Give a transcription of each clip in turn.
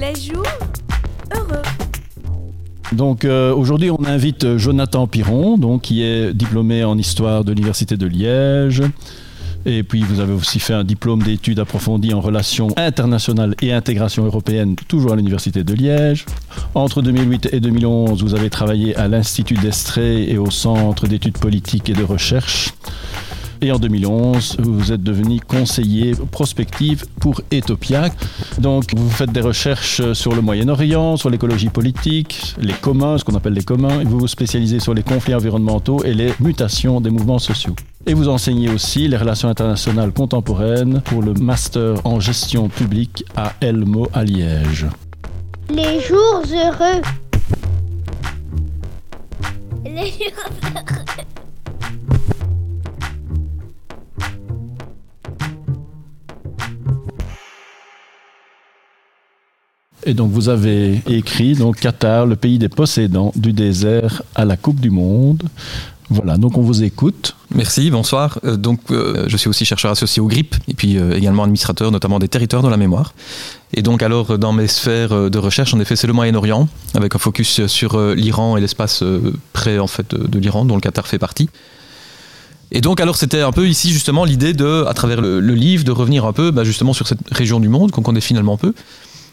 Les jours heureux. Donc euh, aujourd'hui, on invite Jonathan Piron, donc, qui est diplômé en histoire de l'Université de Liège. Et puis vous avez aussi fait un diplôme d'études approfondies en relations internationales et intégration européenne, toujours à l'Université de Liège. Entre 2008 et 2011, vous avez travaillé à l'Institut d'Estrée et au Centre d'études politiques et de recherche. Et en 2011, vous êtes devenu conseiller prospective pour Etopia. Donc, vous faites des recherches sur le Moyen-Orient, sur l'écologie politique, les communs, ce qu'on appelle les communs, et vous vous spécialisez sur les conflits environnementaux et les mutations des mouvements sociaux. Et vous enseignez aussi les relations internationales contemporaines pour le master en gestion publique à Elmo à Liège. Les jours heureux. Les jours heureux. Et donc vous avez écrit donc Qatar, le pays des possédants, du désert à la Coupe du Monde. Voilà, donc on vous écoute. Merci, bonsoir. Euh, donc, euh, je suis aussi chercheur associé au GRIP et puis euh, également administrateur, notamment des territoires de la mémoire. Et donc, alors, dans mes sphères de recherche, en effet, c'est le Moyen-Orient, avec un focus sur l'Iran et l'espace près en fait de, l'Iran, dont le Qatar fait partie. Et donc, alors, c'était un peu ici justement l'idée de, à travers le, le livre, de revenir un peu, bah, justement, sur cette région du monde qu'on connaît finalement peu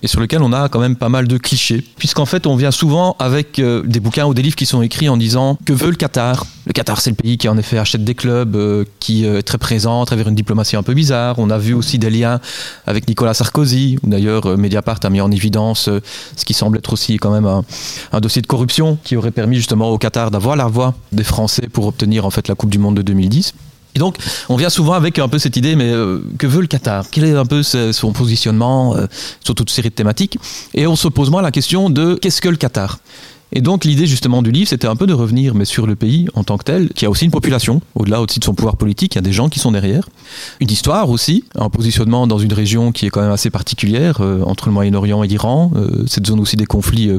et sur lequel on a quand même pas mal de clichés, puisqu'en fait on vient souvent avec euh, des bouquins ou des livres qui sont écrits en disant que veut le Qatar. Le Qatar c'est le pays qui en effet achète des clubs, euh, qui euh, est très présent à travers une diplomatie un peu bizarre. On a vu aussi des liens avec Nicolas Sarkozy, où d'ailleurs Mediapart a mis en évidence ce qui semble être aussi quand même un, un dossier de corruption qui aurait permis justement au Qatar d'avoir la voix des Français pour obtenir en fait la Coupe du Monde de 2010. Et donc, on vient souvent avec un peu cette idée, mais euh, que veut le Qatar? Quel est un peu son positionnement euh, sur toute série de thématiques? Et on se pose moins la question de qu'est-ce que le Qatar? Et donc l'idée justement du livre, c'était un peu de revenir mais sur le pays en tant que tel, qui a aussi une population, au-delà aussi de son pouvoir politique, il y a des gens qui sont derrière. Une histoire aussi, un positionnement dans une région qui est quand même assez particulière, euh, entre le Moyen-Orient et l'Iran, cette zone aussi des conflits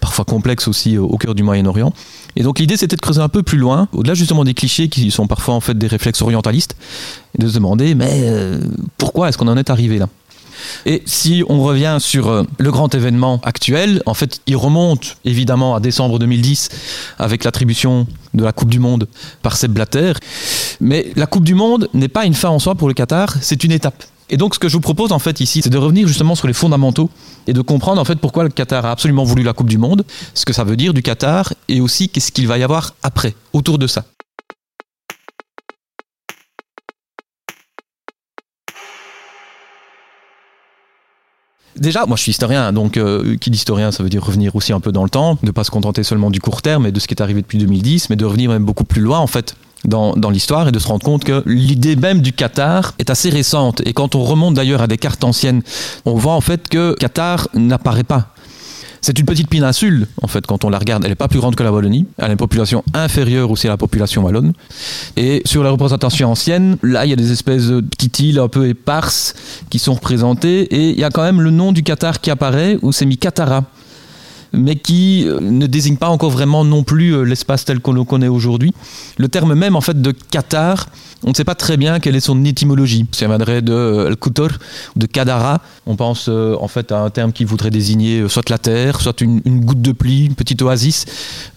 parfois complexes aussi au cœur du Moyen-Orient. Et donc l'idée c'était de creuser un peu plus loin, au-delà justement des clichés qui sont parfois en fait des réflexes orientalistes, et de se demander mais euh, pourquoi est-ce qu'on en est arrivé là? Et si on revient sur euh, le grand événement actuel, en fait, il remonte évidemment à décembre 2010 avec l'attribution de la Coupe du Monde par Seb Blatter. Mais la Coupe du Monde n'est pas une fin en soi pour le Qatar, c'est une étape. Et donc, ce que je vous propose en fait ici, c'est de revenir justement sur les fondamentaux et de comprendre en fait pourquoi le Qatar a absolument voulu la Coupe du Monde, ce que ça veut dire du Qatar et aussi qu'est-ce qu'il va y avoir après, autour de ça. Déjà, moi je suis historien, donc euh, qui dit historien, ça veut dire revenir aussi un peu dans le temps, ne pas se contenter seulement du court terme et de ce qui est arrivé depuis 2010, mais de revenir même beaucoup plus loin en fait dans, l'histoire et de se rendre compte que l'idée même du Qatar est assez récente. Et quand on remonte d'ailleurs à des cartes anciennes, on voit en fait que Qatar n'apparaît pas. C'est une petite péninsule, en fait, quand on la regarde. Elle n'est pas plus grande que la Wallonie. Elle a une population inférieure aussi à la population wallonne. Et sur la représentation ancienne, là, il y a des espèces de petites îles un peu éparses qui sont représentées. Et il y a quand même le nom du Qatar qui apparaît, où c'est mis Qatara mais qui euh, ne désigne pas encore vraiment non plus euh, l'espace tel qu'on le connaît aujourd'hui. Le terme même en fait de Qatar, on ne sait pas très bien quelle est son étymologie. Ça viendrait de euh, Al-Qutor ou de Kadara. On pense en fait à un terme qui voudrait désigner soit la terre, soit une, une goutte de pluie, une petite oasis.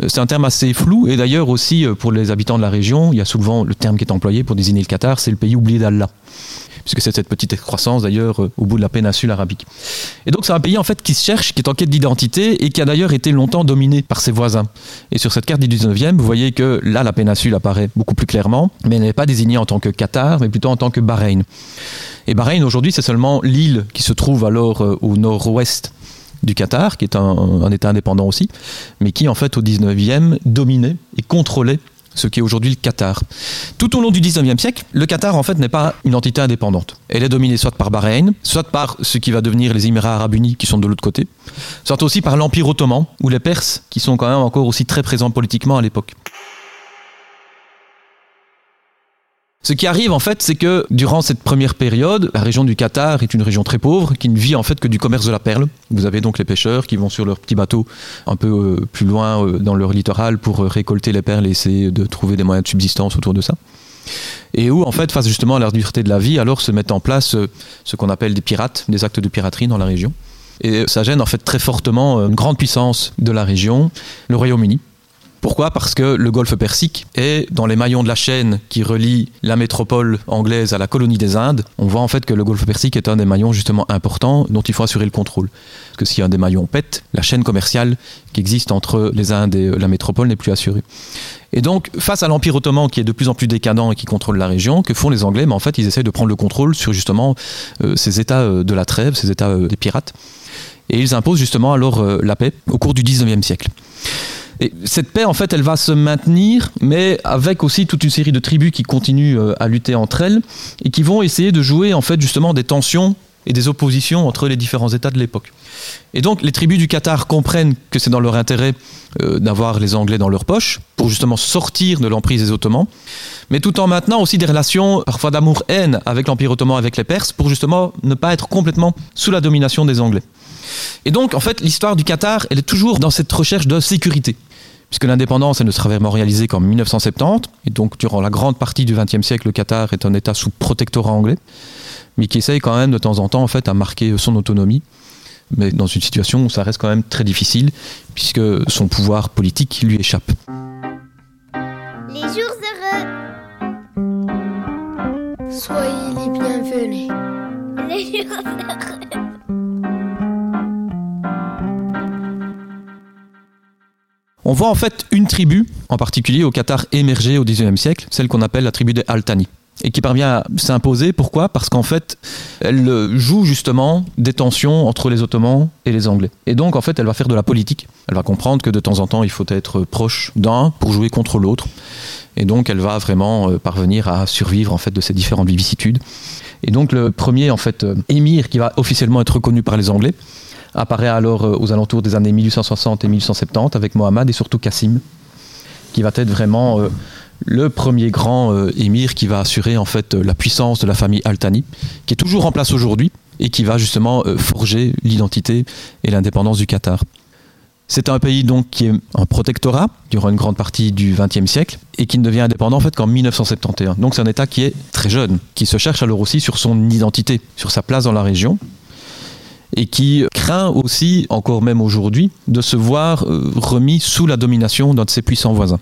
C'est un terme assez flou et d'ailleurs aussi pour les habitants de la région, il y a souvent le terme qui est employé pour désigner le Qatar, c'est le pays oublié d'Allah puisque c'est cette petite excroissance d'ailleurs euh, au bout de la péninsule arabique. Et donc c'est un pays en fait qui se cherche, qui est en quête d'identité et qui a d'ailleurs été longtemps dominé par ses voisins. Et sur cette carte du 19e, vous voyez que là la péninsule apparaît beaucoup plus clairement, mais elle n'est pas désignée en tant que Qatar, mais plutôt en tant que Bahreïn. Et Bahreïn aujourd'hui c'est seulement l'île qui se trouve alors euh, au nord-ouest du Qatar, qui est un, un État indépendant aussi, mais qui en fait au 19e dominait et contrôlait ce qui est aujourd'hui le Qatar. Tout au long du 19e siècle, le Qatar en fait n'est pas une entité indépendante. Elle est dominée soit par Bahreïn, soit par ce qui va devenir les Émirats arabes unis qui sont de l'autre côté, soit aussi par l'Empire ottoman ou les Perses qui sont quand même encore aussi très présents politiquement à l'époque. Ce qui arrive en fait, c'est que durant cette première période, la région du Qatar est une région très pauvre qui ne vit en fait que du commerce de la perle. Vous avez donc les pêcheurs qui vont sur leurs petits bateaux un peu euh, plus loin euh, dans leur littoral pour euh, récolter les perles et essayer de trouver des moyens de subsistance autour de ça. Et où en fait, face justement à la dureté de la vie, alors se mettent en place ce qu'on appelle des pirates, des actes de piraterie dans la région. Et ça gêne en fait très fortement une grande puissance de la région, le Royaume-Uni, pourquoi? Parce que le golfe Persique est dans les maillons de la chaîne qui relie la métropole anglaise à la colonie des Indes. On voit en fait que le golfe Persique est un des maillons justement importants dont il faut assurer le contrôle. Parce que si un des maillons pète, la chaîne commerciale qui existe entre les Indes et la métropole n'est plus assurée. Et donc, face à l'Empire ottoman qui est de plus en plus décadent et qui contrôle la région, que font les Anglais? Mais En fait, ils essaient de prendre le contrôle sur justement euh, ces États euh, de la trêve, ces États euh, des pirates. Et ils imposent justement alors la paix au cours du 19e siècle. Et cette paix, en fait, elle va se maintenir, mais avec aussi toute une série de tribus qui continuent euh, à lutter entre elles et qui vont essayer de jouer, en fait, justement, des tensions et des oppositions entre les différents États de l'époque. Et donc, les tribus du Qatar comprennent que c'est dans leur intérêt euh, d'avoir les Anglais dans leur poche pour justement sortir de l'emprise des Ottomans, mais tout en maintenant aussi des relations parfois d'amour-haine avec l'Empire ottoman, avec les Perses, pour justement ne pas être complètement sous la domination des Anglais. Et donc, en fait, l'histoire du Qatar, elle est toujours dans cette recherche de sécurité puisque l'indépendance, elle ne sera vraiment réalisée qu'en 1970, et donc durant la grande partie du XXe siècle, le Qatar est un État sous protectorat anglais, mais qui essaye quand même de temps en temps en fait, à marquer son autonomie, mais dans une situation où ça reste quand même très difficile, puisque son pouvoir politique lui échappe. Les jours heureux. Soyez les bienvenus. Les jours heureux. On voit en fait une tribu, en particulier au Qatar émerger au XIXe siècle, celle qu'on appelle la tribu des Altani et qui parvient à s'imposer. Pourquoi? Parce qu'en fait, elle joue justement des tensions entre les Ottomans et les Anglais. Et donc, en fait, elle va faire de la politique. Elle va comprendre que de temps en temps, il faut être proche d'un pour jouer contre l'autre. Et donc, elle va vraiment euh, parvenir à survivre en fait de ces différentes vicissitudes. Et donc, le premier en fait euh, émir qui va officiellement être reconnu par les Anglais, apparaît alors euh, aux alentours des années 1860 et 1870 avec Mohammed et surtout Cassim, qui va être vraiment euh, le premier grand euh, émir qui va assurer en fait la puissance de la famille Altani, qui est toujours en place aujourd'hui et qui va justement forger l'identité et l'indépendance du Qatar. C'est un pays donc qui est un protectorat durant une grande partie du XXe siècle et qui ne devient indépendant en fait qu'en 1971. Donc c'est un État qui est très jeune, qui se cherche alors aussi sur son identité, sur sa place dans la région et qui craint aussi, encore même aujourd'hui, de se voir euh, remis sous la domination d'un de ses puissants voisins.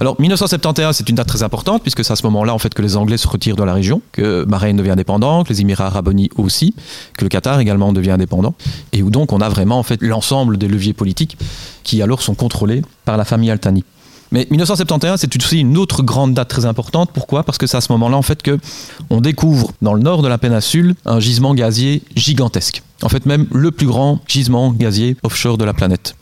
Alors 1971, c'est une date très importante puisque c'est à ce moment-là en fait que les Anglais se retirent de la région, que Bahreïn devient indépendant, que les Émirats arabes unis aussi, que le Qatar également devient indépendant, et où donc on a vraiment en fait l'ensemble des leviers politiques qui alors sont contrôlés par la famille Altani. Mais 1971, c'est aussi une autre grande date très importante. Pourquoi? Parce que c'est à ce moment-là en fait que on découvre dans le nord de la péninsule un gisement gazier gigantesque. En fait, même le plus grand gisement gazier offshore de la planète.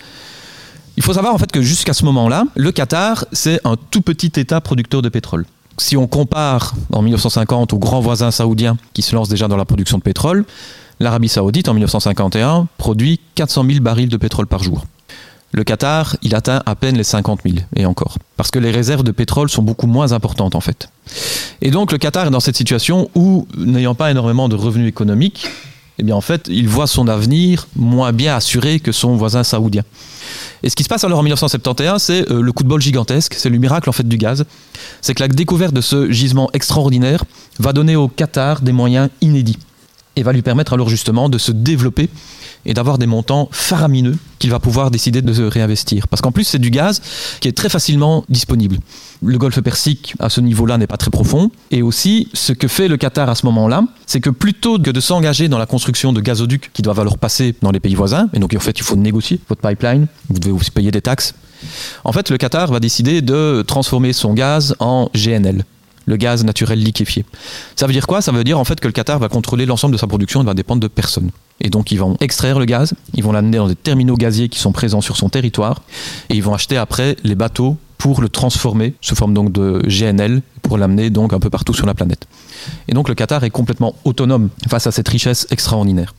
Il faut savoir en fait que jusqu'à ce moment-là, le Qatar, c'est un tout petit État producteur de pétrole. Si on compare en 1950 aux grands voisins saoudiens qui se lancent déjà dans la production de pétrole, l'Arabie saoudite en 1951 produit 400 000 barils de pétrole par jour. Le Qatar, il atteint à peine les 50 000, et encore. Parce que les réserves de pétrole sont beaucoup moins importantes, en fait. Et donc, le Qatar est dans cette situation où, n'ayant pas énormément de revenus économiques, eh bien, en fait, il voit son avenir moins bien assuré que son voisin saoudien. Et ce qui se passe alors en 1971, c'est euh, le coup de bol gigantesque, c'est le miracle en fait du gaz. C'est que la découverte de ce gisement extraordinaire va donner au Qatar des moyens inédits et va lui permettre alors justement de se développer et d'avoir des montants faramineux qu'il va pouvoir décider de réinvestir. Parce qu'en plus, c'est du gaz qui est très facilement disponible. Le golfe Persique, à ce niveau-là, n'est pas très profond. Et aussi, ce que fait le Qatar à ce moment-là, c'est que plutôt que de s'engager dans la construction de gazoducs qui doivent alors passer dans les pays voisins, et donc en fait, il faut négocier votre pipeline, vous devez aussi payer des taxes. En fait, le Qatar va décider de transformer son gaz en GNL, le gaz naturel liquéfié. Ça veut dire quoi? Ça veut dire en fait que le Qatar va contrôler l'ensemble de sa production et va dépendre de personne. Et donc ils vont extraire le gaz, ils vont l'amener dans des terminaux gaziers qui sont présents sur son territoire, et ils vont acheter après les bateaux pour le transformer sous forme donc de GNL pour l'amener donc un peu partout sur la planète. Et donc le Qatar est complètement autonome face à cette richesse extraordinaire.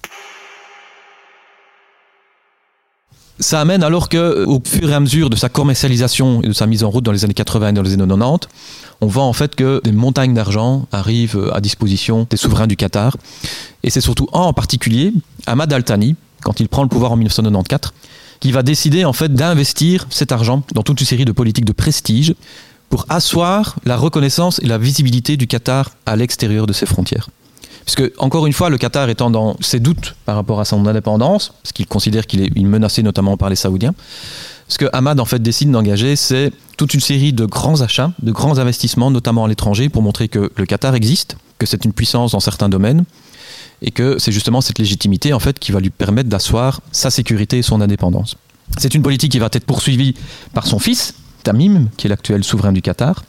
Ça amène alors que, au fur et à mesure de sa commercialisation et de sa mise en route dans les années 80 et dans les années 90, on voit en fait que des montagnes d'argent arrivent à disposition des souverains du Qatar. Et c'est surtout en particulier Ahmad Al-Thani, quand il prend le pouvoir en 1994, qui va décider en fait d'investir cet argent dans toute une série de politiques de prestige pour asseoir la reconnaissance et la visibilité du Qatar à l'extérieur de ses frontières. Puisque, encore une fois, le Qatar étant dans ses doutes par rapport à son indépendance, parce qu'il considère qu'il est menacé notamment par les Saoudiens, ce que Ahmad en fait décide d'engager, c'est toute une série de grands achats, de grands investissements, notamment à l'étranger, pour montrer que le Qatar existe, que c'est une puissance dans certains domaines, et que c'est justement cette légitimité qui va lui permettre d'asseoir sa sécurité et son indépendance. C'est une politique qui va être poursuivie par son fils, Tamim, qui est l'actuel souverain du Qatar,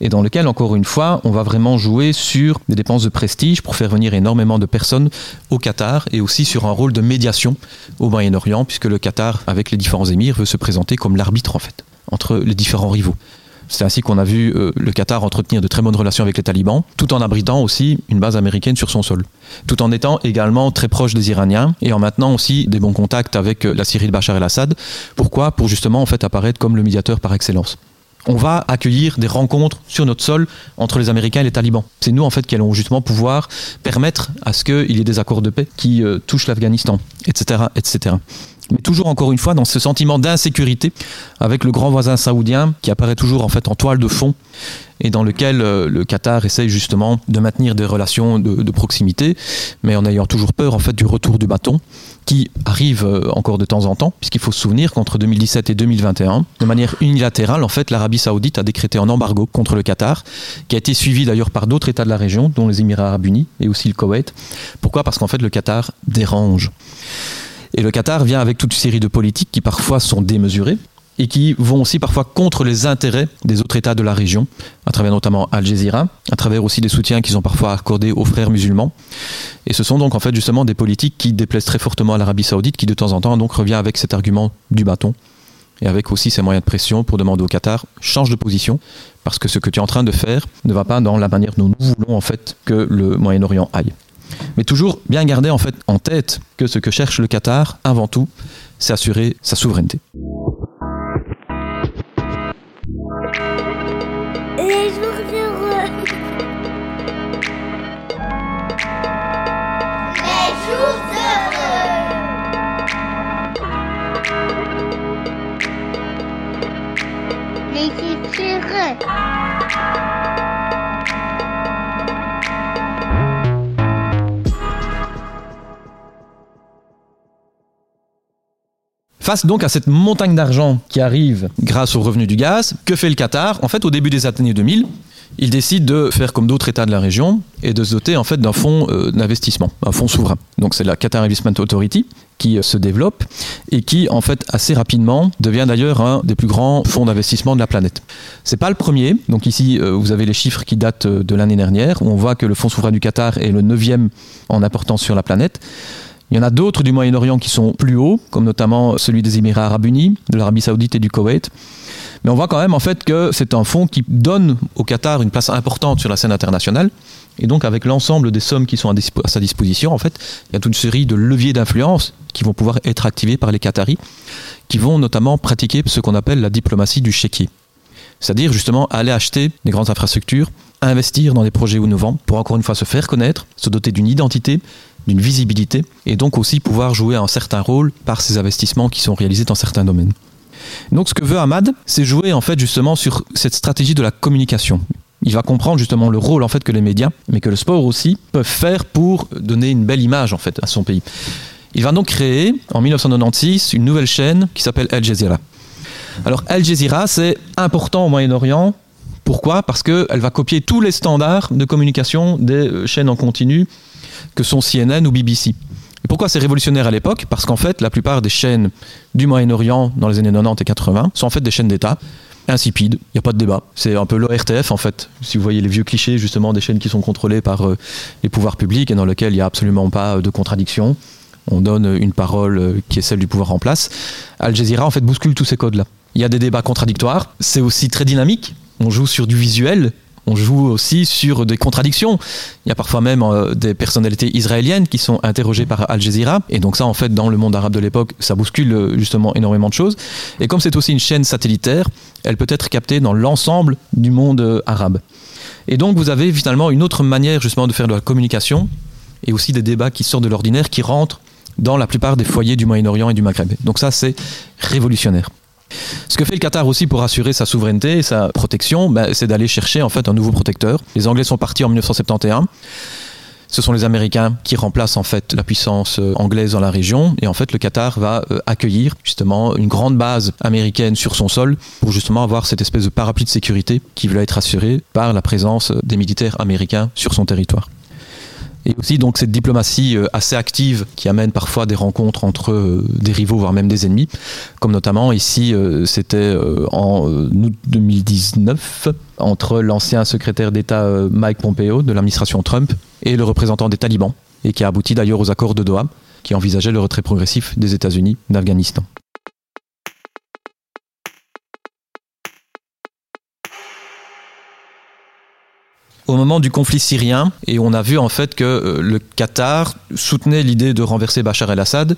et dans lequel, encore une fois, on va vraiment jouer sur des dépenses de prestige pour faire venir énormément de personnes au Qatar et aussi sur un rôle de médiation au Moyen-Orient, puisque le Qatar, avec les différents émirs, veut se présenter comme l'arbitre, en fait, entre les différents rivaux. C'est ainsi qu'on a vu euh, le Qatar entretenir de très bonnes relations avec les talibans, tout en abritant aussi une base américaine sur son sol. Tout en étant également très proche des Iraniens et en maintenant aussi des bons contacts avec euh, la Syrie de Bachar el-Assad. Pourquoi? Pour justement en fait apparaître comme le médiateur par excellence on va accueillir des rencontres sur notre sol entre les Américains et les talibans. C'est nous en fait qui allons justement pouvoir permettre à ce qu'il y ait des accords de paix qui euh, touchent l'Afghanistan, etc., etc. Mais toujours encore une fois dans ce sentiment d'insécurité avec le grand voisin saoudien qui apparaît toujours en fait en toile de fond et dans lequel euh, le Qatar essaye justement de maintenir des relations de, de, proximité, mais en ayant toujours peur en fait du retour du bâton qui arrive euh, encore de temps en temps, puisqu'il faut se souvenir qu'entre 2017 et 2021, de manière unilatérale, en fait, l'Arabie Saoudite a décrété un embargo contre le Qatar, qui a été suivi d'ailleurs par d'autres États de la région, dont les Émirats Arabes Unis et aussi le Koweït. Pourquoi? Parce qu'en fait, le Qatar dérange. Et le Qatar vient avec toute une série de politiques qui parfois sont démesurées, et qui vont aussi parfois contre les intérêts des autres États de la région, à travers notamment Al Jazeera, à travers aussi des soutiens qu'ils ont parfois accordés aux frères musulmans. Et ce sont donc en fait justement des politiques qui déplaisent très fortement à l'Arabie saoudite, qui de temps en temps donc revient avec cet argument du bâton, et avec aussi ses moyens de pression pour demander au Qatar, change de position, parce que ce que tu es en train de faire ne va pas dans la manière dont nous voulons en fait que le Moyen-Orient aille. Mais toujours bien garder en fait en tête que ce que cherche le Qatar, avant tout, c'est assurer sa souveraineté. Les jours heureux. Les jours heureux. Les jours heureux. Face donc à cette montagne d'argent qui arrive grâce aux revenus du gaz, que fait le Qatar? En fait, au début des années 2000, il décide de faire comme d'autres États de la région et de se doter en fait d'un fonds euh, d'investissement, un fonds souverain. Donc c'est la Qatar Investment Authority qui euh, se développe et qui en fait assez rapidement devient d'ailleurs un des plus grands fonds d'investissement de la planète. C'est pas le premier. Donc ici euh, vous avez les chiffres qui datent de l'année dernière où on voit que le fonds souverain du Qatar est le neuvième en importance sur la planète. Il y en a d'autres du Moyen-Orient qui sont plus hauts, comme notamment celui des Émirats arabes unis, de l'Arabie saoudite et du Koweït. Mais on voit quand même en fait que c'est un fonds qui donne au Qatar une place importante sur la scène internationale. Et donc avec l'ensemble des sommes qui sont à, sa disposition, il y a toute une série de leviers d'influence qui vont pouvoir être activés par les Qataris, qui vont notamment pratiquer ce qu'on appelle la diplomatie du chéquier. C'est-à-dire justement aller acheter des grandes infrastructures, investir dans des projets innovants pour encore une fois se faire connaître, se doter d'une identité, d'une visibilité et donc aussi pouvoir jouer un certain rôle par ces investissements qui sont réalisés dans certains domaines. Donc ce que veut Ahmad, c'est jouer en fait justement sur cette stratégie de la communication. Il va comprendre justement le rôle en fait que les médias, mais que le sport aussi peuvent faire pour donner une belle image en fait à son pays. Il va donc créer en 1996 une nouvelle chaîne qui s'appelle Al Jazeera. Alors Al Jazeera, c'est important au Moyen-Orient. Pourquoi? Parce qu'elle va copier tous les standards de communication des chaînes en continu que sont CNN ou BBC. Et pourquoi c'est révolutionnaire à l'époque? Parce qu'en fait, la plupart des chaînes du Moyen-Orient dans les années 90 et 80 sont en fait des chaînes d'État insipides, il n'y a pas de débat. C'est un peu l'ORTF en fait, si vous voyez les vieux clichés justement des chaînes qui sont contrôlées par euh, les pouvoirs publics et dans lesquelles il n'y a absolument pas de contradiction. on donne une parole euh, qui est celle du pouvoir en place. Al Jazeera en fait bouscule tous ces codes-là. Il y a des débats contradictoires, c'est aussi très dynamique. On joue sur du visuel, on joue aussi sur des contradictions. Il y a parfois même euh, des personnalités israéliennes qui sont interrogées par Al Jazeera. Et donc ça, en fait, dans le monde arabe de l'époque, ça bouscule euh, justement énormément de choses. Et comme c'est aussi une chaîne satellitaire, elle peut être captée dans l'ensemble du monde euh, arabe. Et donc vous avez finalement une autre manière justement de faire de la communication et aussi des débats qui sortent de l'ordinaire, qui rentrent dans la plupart des foyers du Moyen-Orient et du Maghreb. Donc ça, c'est révolutionnaire. Ce que fait le Qatar aussi pour assurer sa souveraineté et sa protection, ben, c'est d'aller chercher en fait un nouveau protecteur. Les Anglais sont partis en 1971. Ce sont les Américains qui remplacent en fait la puissance euh, anglaise dans la région et en fait le Qatar va euh, accueillir justement une grande base américaine sur son sol pour justement avoir cette espèce de parapluie de sécurité qui va être assurée par la présence des militaires américains sur son territoire et aussi donc cette diplomatie euh, assez active qui amène parfois des rencontres entre euh, des rivaux voire même des ennemis comme notamment ici euh, c'était en août 2019 entre l'ancien secrétaire d'État Mike Pompeo de l'administration Trump et le représentant des talibans et qui a abouti d'ailleurs aux accords de Doha qui envisageaient le retrait progressif des États-Unis d'Afghanistan. Au moment du conflit syrien et on a vu en fait que euh, le Qatar soutenait l'idée de renverser Bachar el-Assad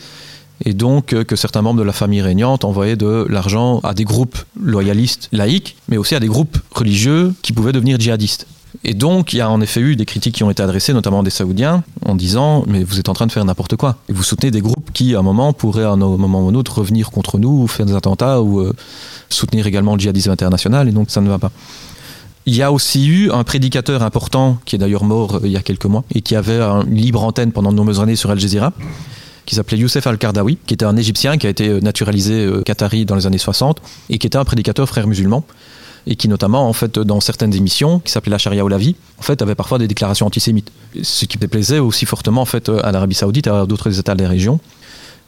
et donc euh, que certains membres de la famille régnante envoyaient de l'argent à des groupes loyalistes laïcs, mais aussi à des groupes religieux qui pouvaient devenir djihadistes. Et donc, il y a en effet eu des critiques qui ont été adressées, notamment des Saoudiens, en disant Mais vous êtes en train de faire n'importe quoi. Et vous soutenez des groupes qui, à un moment, pourraient, à un moment ou un autre, revenir contre nous, ou faire des attentats, ou euh, soutenir également le djihadisme international, et donc ça ne va pas. Il y a aussi eu un prédicateur important, qui est d'ailleurs mort euh, il y a quelques mois, et qui avait une libre antenne pendant de nombreuses années sur Al Jazeera, qui s'appelait Youssef Al-Kardawi, qui était un Égyptien qui a été euh, naturalisé euh, qatari dans les années 60, et qui était un prédicateur frère musulman et qui notamment en fait dans certaines émissions qui s'appelaient la charia ou la vie en fait avait parfois des déclarations antisémites. Ce qui déplaisait aussi fortement en fait à l'Arabie Saoudite et à d'autres états des régions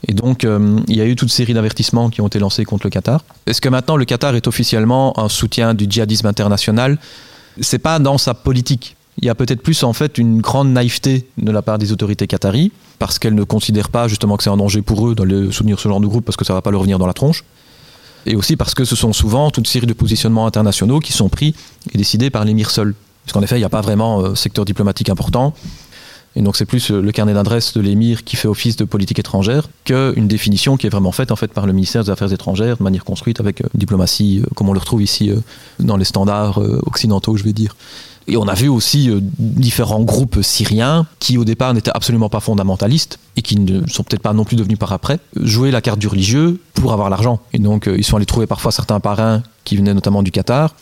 et donc, euh, il y a eu toute série d'avertissements qui ont été lancés contre le Qatar. Est-ce que maintenant le Qatar est officiellement un soutien du djihadisme international? C'est pas dans sa politique. Il y a peut-être plus en fait une grande naïveté de la part des autorités qataries, parce qu'elles ne considèrent pas justement que c'est un danger pour eux de soutenir ce genre de groupe parce que ça va pas leur venir dans la tronche. Et aussi parce que ce sont souvent toute série de positionnements internationaux qui sont pris et décidés par l'émir seul. Parce qu'en effet, il n'y a pas vraiment euh, secteur diplomatique important. Et donc c'est plus euh, le carnet d'adresse de l'émir qui fait office de politique étrangère qu'une définition qui est vraiment faite en fait par le ministère des Affaires étrangères de manière construite avec euh, diplomatie euh, comme on le retrouve ici dans les standards occidentaux, je vais dire. Et on a vu aussi différents groupes syriens qui au départ n'étaient absolument pas fondamentalistes et qui ne sont peut-être pas non plus devenus par après, jouer la carte du religieux pour avoir l'argent. Et donc ils sont allés trouver parfois certains parrains qui venaient notamment du Qatar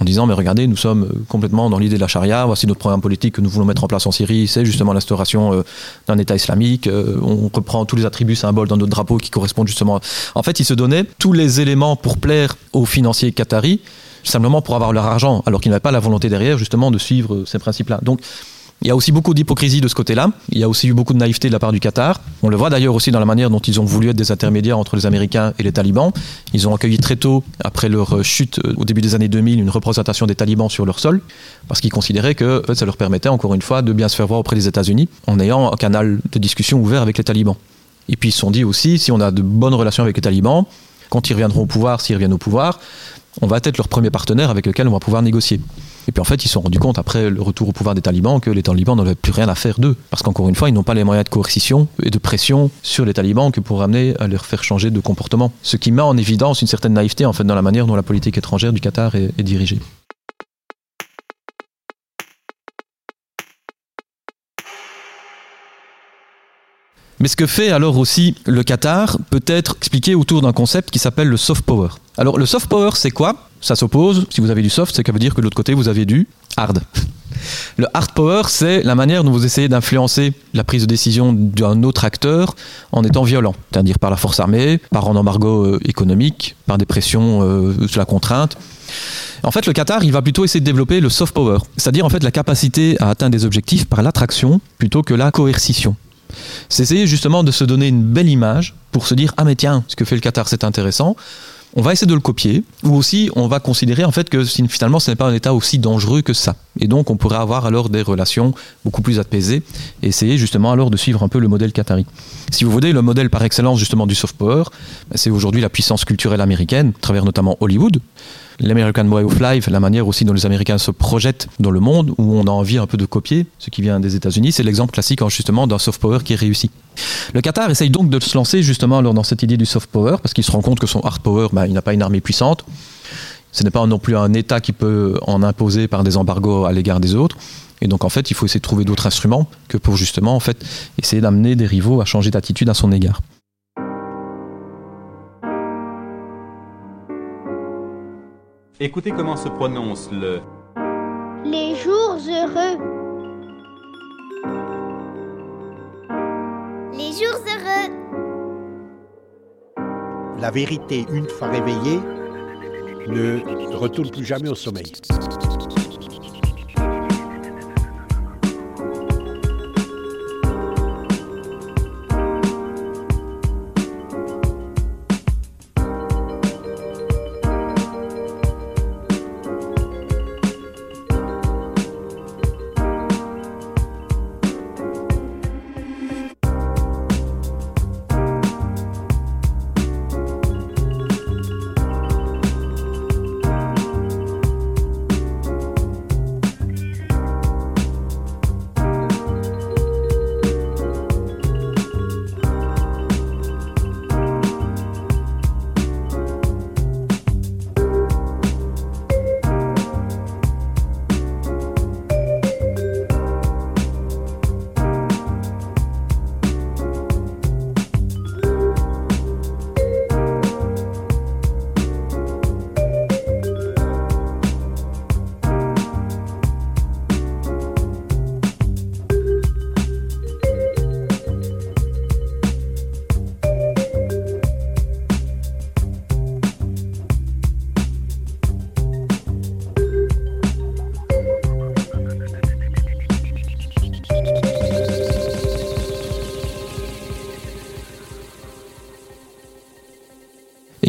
en disant mais regardez nous sommes euh, complètement dans l'idée de la charia. Voici notre programme politique que nous voulons mettre en place en Syrie. C'est justement l'instauration euh, d'un État islamique. Euh, on reprend tous les attributs symboles dans notre drapeau qui correspondent justement. En fait ils se donnaient tous les éléments pour plaire aux financiers qataris simplement pour avoir leur argent alors qu'ils n'avaient pas la volonté derrière justement de suivre ces principes là donc il y a aussi beaucoup d'hypocrisie de ce côté-là. Il y a aussi eu beaucoup de naïveté de la part du Qatar. On le voit d'ailleurs aussi dans la manière dont ils ont voulu être des intermédiaires entre les Américains et les talibans. Ils ont accueilli très tôt, après leur chute euh, au début des années 2000, une représentation des talibans sur leur sol, parce qu'ils considéraient que ça leur permettait encore une fois de bien se faire voir auprès des États-Unis en ayant un canal de discussion ouvert avec les talibans. Et puis ils se sont dit aussi, si on a de bonnes relations avec les talibans, quand ils reviendront au pouvoir, s'ils reviennent au pouvoir, on va être leur premier partenaire avec lequel on va pouvoir négocier. Et puis en fait, ils se sont rendus compte après le retour au pouvoir des talibans que les talibans n'avaient plus rien à faire d'eux. Parce qu'encore une fois, ils n'ont pas les moyens de coercition et de pression sur les talibans que pour amener à leur faire changer de comportement. Ce qui met en évidence une certaine naïveté en fait dans la manière dont la politique étrangère du Qatar est, est dirigée. Mais ce que fait alors aussi le Qatar peut être expliqué autour d'un concept qui s'appelle le soft power. Alors le soft power, c'est quoi? Ça s'oppose, si vous avez du soft, ça veut dire que de l'autre côté, vous avez du hard. Le hard power, c'est la manière dont vous essayez d'influencer la prise de décision d'un autre acteur en étant violent, c'est-à-dire par la force armée, par un embargo euh, économique, par des pressions euh, la contrainte. En fait, le Qatar, il va plutôt essayer de développer le soft power, c'est-à-dire en fait la capacité à atteindre des objectifs par l'attraction plutôt que la coercition. C'est essayer justement de se donner une belle image pour se dire ah mais tiens, ce que fait le Qatar c'est intéressant. on va essayer de le copier, ou aussi on va considérer en fait que finalement ce n'est pas un État aussi dangereux que ça. Et donc on pourrait avoir alors des relations beaucoup plus apaisées et essayer justement alors de suivre un peu le modèle qatari. Si vous voulez, le modèle par excellence justement du soft power, ben, c'est aujourd'hui la puissance culturelle américaine, à travers notamment Hollywood l'American Way of Life, la manière aussi dont les Américains se projettent dans le monde, où on a envie un peu de copier ce qui vient des États-Unis, c'est l'exemple classique justement d'un soft power qui réussit. Le Qatar essaye donc de se lancer justement dans cette idée du soft power, parce qu'il se rend compte que son hard power, bah, il n'a pas une armée puissante. Ce n'est pas non plus un État qui peut en imposer par des embargos à l'égard des autres. Et donc en fait, il faut essayer de trouver d'autres instruments que pour justement en fait essayer d'amener des rivaux à changer d'attitude à son égard. Écoutez comment se prononce le... Les jours heureux. Les jours heureux. La vérité, une fois réveillée, ne retourne plus jamais au sommeil.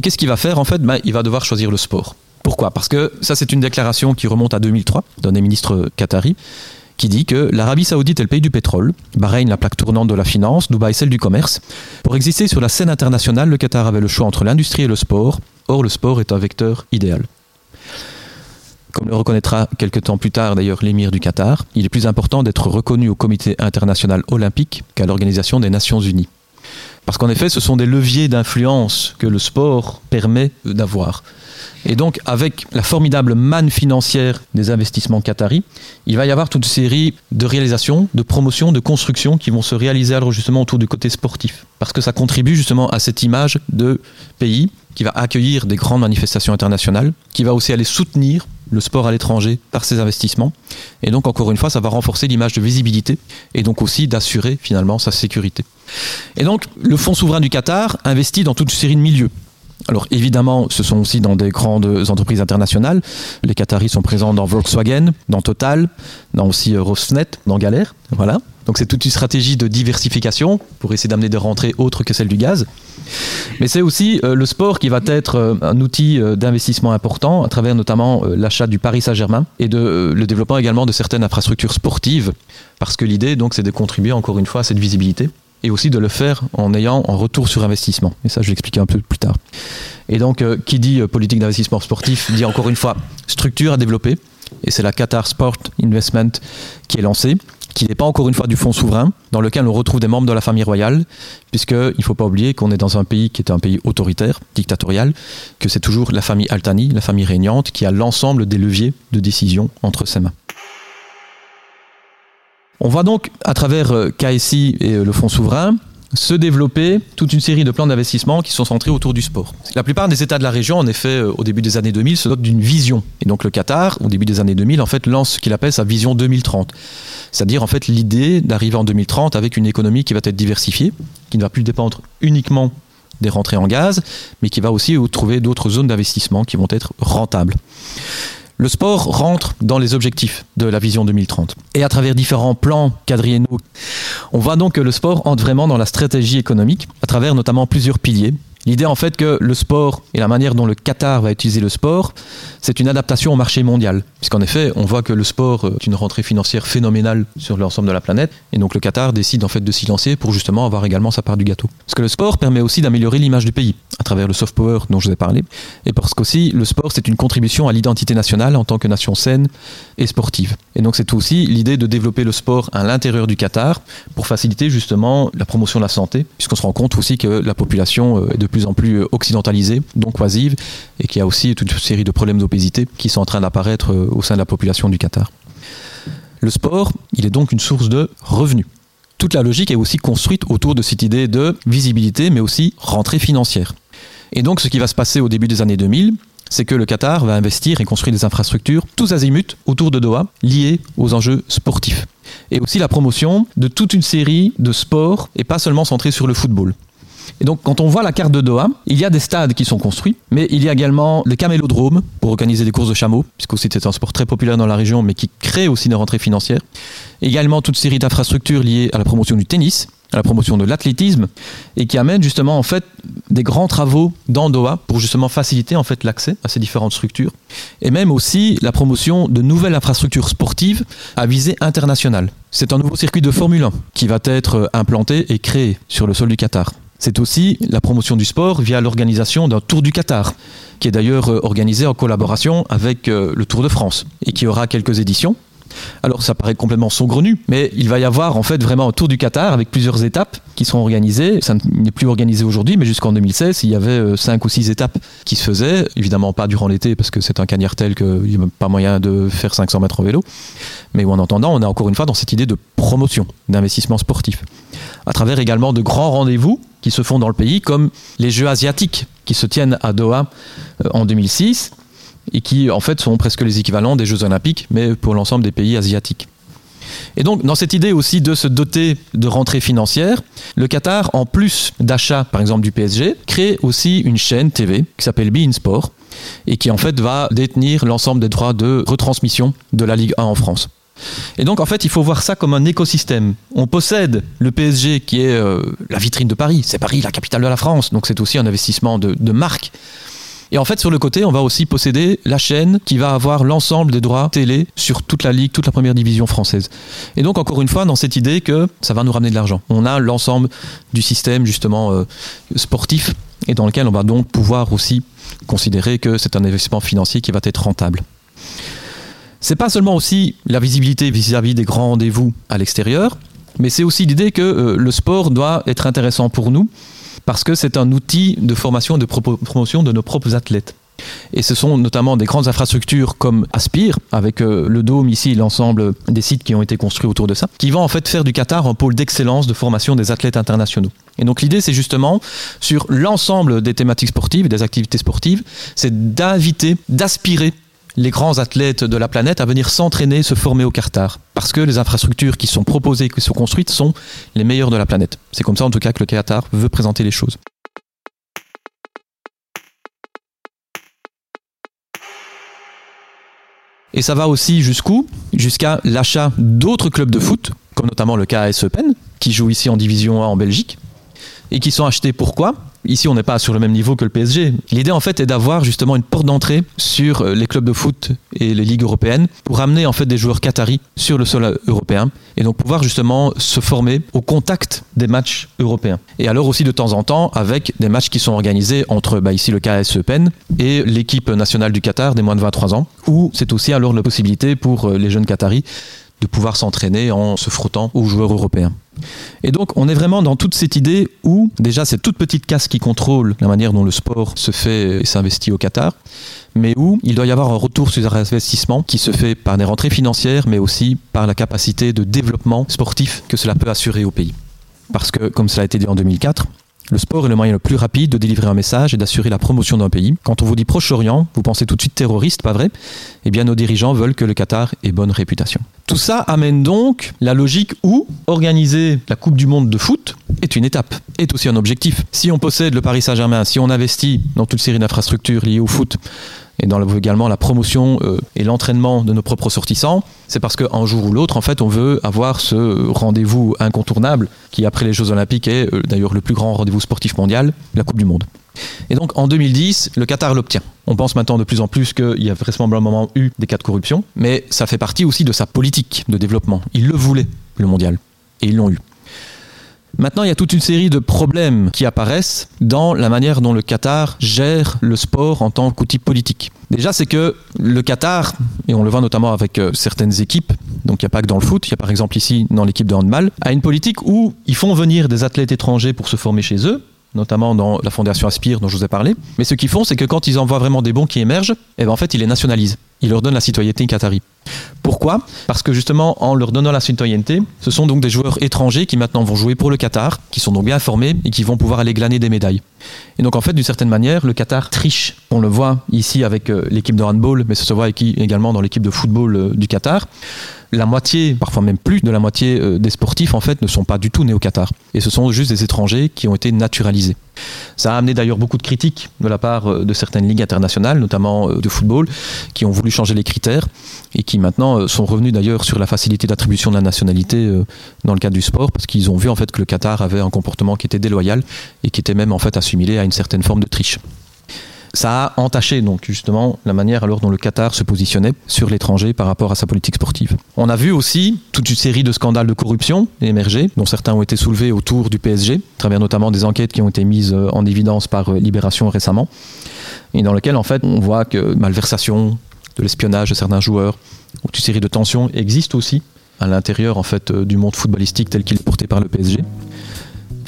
Qu'est-ce qu'il va faire en fait ben, Il va devoir choisir le sport. Pourquoi? Parce que ça, c'est une déclaration qui remonte à 2003 d'un des ministres qataris qui dit que l'Arabie saoudite est le pays du pétrole, Bahreïn la plaque tournante de la finance, Dubaï celle du commerce. Pour exister sur la scène internationale, le Qatar avait le choix entre l'industrie et le sport. Or, le sport est un vecteur idéal. Comme le reconnaîtra quelques temps plus tard d'ailleurs l'émir du Qatar, il est plus important d'être reconnu au comité international olympique qu'à l'Organisation des Nations Unies. Parce qu'en effet, ce sont des leviers d'influence que le sport permet d'avoir. Et donc, avec la formidable manne financière des investissements qataris, il va y avoir toute une série de réalisations, de promotions, de constructions qui vont se réaliser alors justement autour du côté sportif. Parce que ça contribue justement à cette image de pays qui va accueillir des grandes manifestations internationales, qui va aussi aller soutenir le sport à l'étranger par ses investissements. Et donc, encore une fois, ça va renforcer l'image de visibilité et donc aussi d'assurer finalement sa sécurité. Et donc, le Fonds souverain du Qatar investit dans toute une série de milieux. Alors évidemment, ce sont aussi dans des grandes entreprises internationales. Les Qataris sont présents dans Volkswagen, dans Total, dans aussi euh, Rosneft, dans Galère. Voilà. Donc c'est toute une stratégie de diversification pour essayer d'amener des rentrées autres que celles du gaz. Mais c'est aussi euh, le sport qui va être euh, un outil d'investissement important à travers notamment l'achat du Paris Saint-Germain et le développement également de certaines infrastructures sportives parce que l'idée donc c'est de contribuer encore une fois à cette visibilité et aussi de le faire en ayant un retour sur investissement. Et ça, je vais l'expliquer un peu plus tard. Et donc, euh, qui dit euh, politique d'investissement sportif dit encore une fois structure à développer. Et c'est la Qatar Sport Investment qui est lancée, qui n'est pas encore une fois du fonds souverain, dans lequel on retrouve des membres de la famille royale, puisqu'il ne faut pas oublier qu'on est dans un pays qui est un pays autoritaire, dictatorial, que c'est toujours la famille Altani, la famille régnante, qui a l'ensemble des leviers de décision entre ses mains. On va donc, à travers euh, KSI et euh, le Fonds souverain, se développer toute une série de plans d'investissement qui sont centrés autour du sport. La plupart des États de la région, en effet, euh, au début des années 2000, se dotent d'une vision. Et donc le Qatar, au début des années 2000, en fait, lance ce qu'il appelle sa vision 2030. C'est-à-dire, en fait, l'idée d'arriver en 2030 avec une économie qui va être diversifiée, qui ne va plus dépendre uniquement des rentrées en gaz, mais qui va aussi trouver d'autres zones d'investissement qui vont être rentables. Le sport rentre dans les objectifs de la vision 2030. Et à travers différents plans quadriennaux, on voit donc que le sport entre vraiment dans la stratégie économique, à travers notamment plusieurs piliers. L'idée en fait que le sport et la manière dont le Qatar va utiliser le sport, c'est une adaptation au marché mondial. Puisqu'en effet, on voit que le sport est une rentrée financière phénoménale sur l'ensemble de la planète. Et donc le Qatar décide en fait de s'y lancer pour justement avoir également sa part du gâteau. Parce que le sport permet aussi d'améliorer l'image du pays à travers le soft power dont je vous ai parlé. Et parce qu'aussi le sport c'est une contribution à l'identité nationale en tant que nation saine et sportive. Et donc c'est aussi l'idée de développer le sport à l'intérieur du Qatar pour faciliter justement la promotion de la santé. Puisqu'on se rend compte aussi que la population est de plus en plus occidentalisée, donc oisive, et qu'il y a aussi toute une série de problèmes d'obésité qui sont en train d'apparaître au sein de la population du Qatar. Le sport, il est donc une source de revenus. Toute la logique est aussi construite autour de cette idée de visibilité, mais aussi rentrée financière. Et donc ce qui va se passer au début des années 2000, c'est que le Qatar va investir et construire des infrastructures tous azimuts autour de Doha, liées aux enjeux sportifs. Et aussi la promotion de toute une série de sports, et pas seulement centrés sur le football. Et donc, quand on voit la carte de Doha, il y a des stades qui sont construits, mais il y a également les camélodromes pour organiser des courses de chameaux, puisque c'est un sport très populaire dans la région, mais qui crée aussi des rentrées financières. Également toute série d'infrastructures liées à la promotion du tennis, à la promotion de l'athlétisme, et qui amène justement en fait des grands travaux dans Doha pour justement faciliter en fait l'accès à ces différentes structures, et même aussi la promotion de nouvelles infrastructures sportives à visée internationale. C'est un nouveau circuit de Formule 1 qui va être implanté et créé sur le sol du Qatar. C'est aussi la promotion du sport via l'organisation d'un Tour du Qatar, qui est d'ailleurs organisé en collaboration avec le Tour de France, et qui aura quelques éditions. Alors ça paraît complètement saugrenu, mais il va y avoir en fait vraiment un Tour du Qatar avec plusieurs étapes qui seront organisées. Ça n'est plus organisé aujourd'hui, mais jusqu'en 2016, il y avait cinq ou six étapes qui se faisaient. Évidemment pas durant l'été parce que c'est un cagnard tel qu'il n'y a pas moyen de faire 500 mètres en vélo. Mais en attendant, on est encore une fois dans cette idée de promotion, d'investissement sportif. À travers également de grands rendez-vous qui se font dans le pays, comme les Jeux asiatiques qui se tiennent à Doha en 2006 et qui en fait sont presque les équivalents des Jeux olympiques, mais pour l'ensemble des pays asiatiques. Et donc, dans cette idée aussi de se doter de rentrées financières, le Qatar, en plus d'achat, par exemple, du PSG, crée aussi une chaîne TV qui s'appelle Bein Sport et qui en fait va détenir l'ensemble des droits de retransmission de la Ligue 1 en France. Et donc en fait, il faut voir ça comme un écosystème. On possède le PSG qui est euh, la vitrine de Paris. C'est Paris, la capitale de la France. Donc c'est aussi un investissement de, marque. Et en fait, sur le côté, on va aussi posséder la chaîne qui va avoir l'ensemble des droits télé sur toute la ligue, toute la première division française. Et donc encore une fois, dans cette idée que ça va nous ramener de l'argent. On a l'ensemble du système justement euh, sportif et dans lequel on va donc pouvoir aussi considérer que c'est un investissement financier qui va être rentable. C'est pas seulement aussi la visibilité vis-à-vis des grands rendez-vous à l'extérieur, mais c'est aussi l'idée que euh, le sport doit être intéressant pour nous parce que c'est un outil de formation et de promotion de nos propres athlètes. Et ce sont notamment des grandes infrastructures comme Aspire, avec euh, le Dôme ici, l'ensemble des sites qui ont été construits autour de ça, qui vont en fait faire du Qatar un pôle d'excellence de formation des athlètes internationaux. Et donc l'idée, c'est justement, sur l'ensemble des thématiques sportives des activités sportives, c'est d'inviter, d'aspirer les grands athlètes de la planète à venir s'entraîner, se former au Qatar. Parce que les infrastructures qui sont proposées, qui sont construites, sont les meilleures de la planète. C'est comme ça en tout cas que le Qatar veut présenter les choses. Et ça va aussi jusqu'où? Jusqu'à l'achat d'autres clubs de foot, comme notamment le KAS Eupen, qui joue ici en Division 1 en Belgique, et qui sont achetés pourquoi Ici, on n'est pas sur le même niveau que le PSG. L'idée, en fait, est d'avoir justement une porte d'entrée sur les clubs de foot et les ligues européennes pour amener en fait des joueurs qataris sur le sol européen et donc pouvoir justement se former au contact des matchs européens. Et alors aussi de temps en temps avec des matchs qui sont organisés entre bah, ici le KS Eupen et l'équipe nationale du Qatar des moins de 23 ans, où c'est aussi alors la possibilité pour les jeunes qataris de pouvoir s'entraîner en se frottant aux joueurs européens. Et donc on est vraiment dans toute cette idée où déjà cette toute petite casse qui contrôle la manière dont le sport se fait et s'investit au Qatar, mais où il doit y avoir un retour sur investissement qui se fait par des rentrées financières, mais aussi par la capacité de développement sportif que cela peut assurer au pays. Parce que, comme cela a été dit en 2004, le sport est le moyen le plus rapide de délivrer un message et d'assurer la promotion d'un pays. Quand on vous dit Proche-Orient, vous pensez tout de suite terroriste, pas vrai? Eh bien, nos dirigeants veulent que le Qatar ait bonne réputation. Tout ça amène donc la logique où organiser la Coupe du Monde de foot est une étape, est aussi un objectif. Si on possède le Paris Saint-Germain, si on investit dans toute série d'infrastructures liées au foot, et dans le, également la promotion euh, et l'entraînement de nos propres sortissants, c'est parce qu'un jour ou l'autre, en fait, on veut avoir ce rendez-vous incontournable qui, après les Jeux Olympiques, est euh, d'ailleurs le plus grand rendez-vous sportif mondial, la Coupe du Monde. Et donc en 2010, le Qatar l'obtient. On pense maintenant de plus en plus qu'il y a vraisemblablement eu des cas de corruption, mais ça fait partie aussi de sa politique de développement. Il le voulait, le mondial, et ils l'ont eu. Maintenant, il y a toute une série de problèmes qui apparaissent dans la manière dont le Qatar gère le sport en tant qu'outil politique. Déjà, c'est que le Qatar, et on le voit notamment avec euh, certaines équipes, donc il n'y a pas que dans le foot, il y a par exemple ici dans l'équipe de handball, a une politique où ils font venir des athlètes étrangers pour se former chez eux, notamment dans la fondation Aspire dont je vous ai parlé. Mais ce qu'ils font, c'est que quand ils envoient vraiment des bons qui émergent, eh ben en fait, ils les nationalisent. Ils leur donnent la citoyenneté qatari. Pourquoi? Parce que justement, en leur donnant la citoyenneté, ce sont donc des joueurs étrangers qui maintenant vont jouer pour le Qatar, qui sont donc bien formés et qui vont pouvoir aller glaner des médailles. Et donc en fait, d'une certaine manière, le Qatar triche. On le voit ici avec euh, l'équipe de handball, mais ça se voit également dans l'équipe de football euh, du Qatar la moitié, parfois même plus de la moitié euh, des sportifs en fait ne sont pas du tout nés au Qatar. Et ce sont juste des étrangers qui ont été naturalisés. Ça a amené d'ailleurs beaucoup de critiques de la part euh, de certaines ligues internationales, notamment euh, de football, qui ont voulu changer les critères et qui maintenant sont revenus d'ailleurs sur la facilité d'attribution de la nationalité dans le cadre du sport parce qu'ils ont vu en fait que le Qatar avait un comportement qui était déloyal et qui était même en fait assimilé à une certaine forme de triche ça a entaché donc justement la manière alors dont le Qatar se positionnait sur l'étranger par rapport à sa politique sportive. On a vu aussi toute une série de scandales de corruption émerger, dont certains ont été soulevés autour du PSG, à travers notamment des enquêtes qui ont été mises euh, en évidence par euh, Libération récemment, et dans lesquelles en fait on voit que malversation, de l'espionnage de certains joueurs, ou toute une série de tensions existent aussi à l'intérieur euh, du monde footballistique tel qu'il est porté par le PSG.